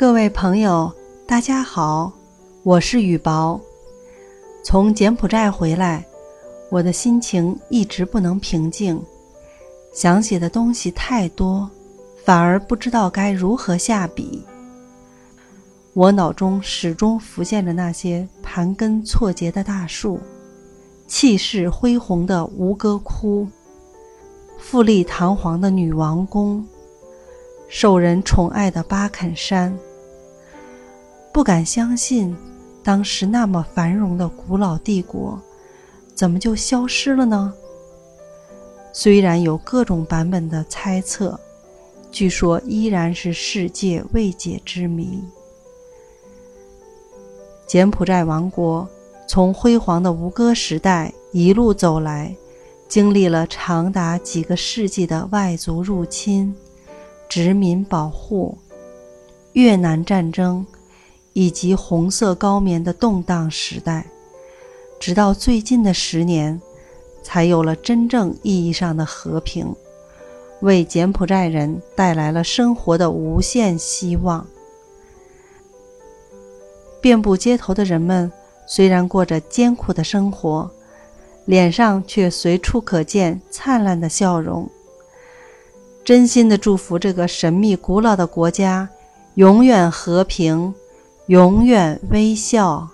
各位朋友，大家好，我是雨薄。从柬埔寨回来，我的心情一直不能平静，想写的东西太多，反而不知道该如何下笔。我脑中始终浮现着那些盘根错节的大树，气势恢宏的吴哥窟，富丽堂皇的女王宫，受人宠爱的巴肯山。不敢相信，当时那么繁荣的古老帝国，怎么就消失了呢？虽然有各种版本的猜测，据说依然是世界未解之谜。柬埔寨王国从辉煌的吴哥时代一路走来，经历了长达几个世纪的外族入侵、殖民保护、越南战争以及红色高棉的动荡时代，直到最近的十年，才有了真正意义上的和平，为柬埔寨人带来了生活的无限希望。遍布街头的人们，虽然过着艰苦的生活，脸上却随处可见灿烂的笑容。真心的祝福这个神秘古老的国家，永远和平，永远微笑。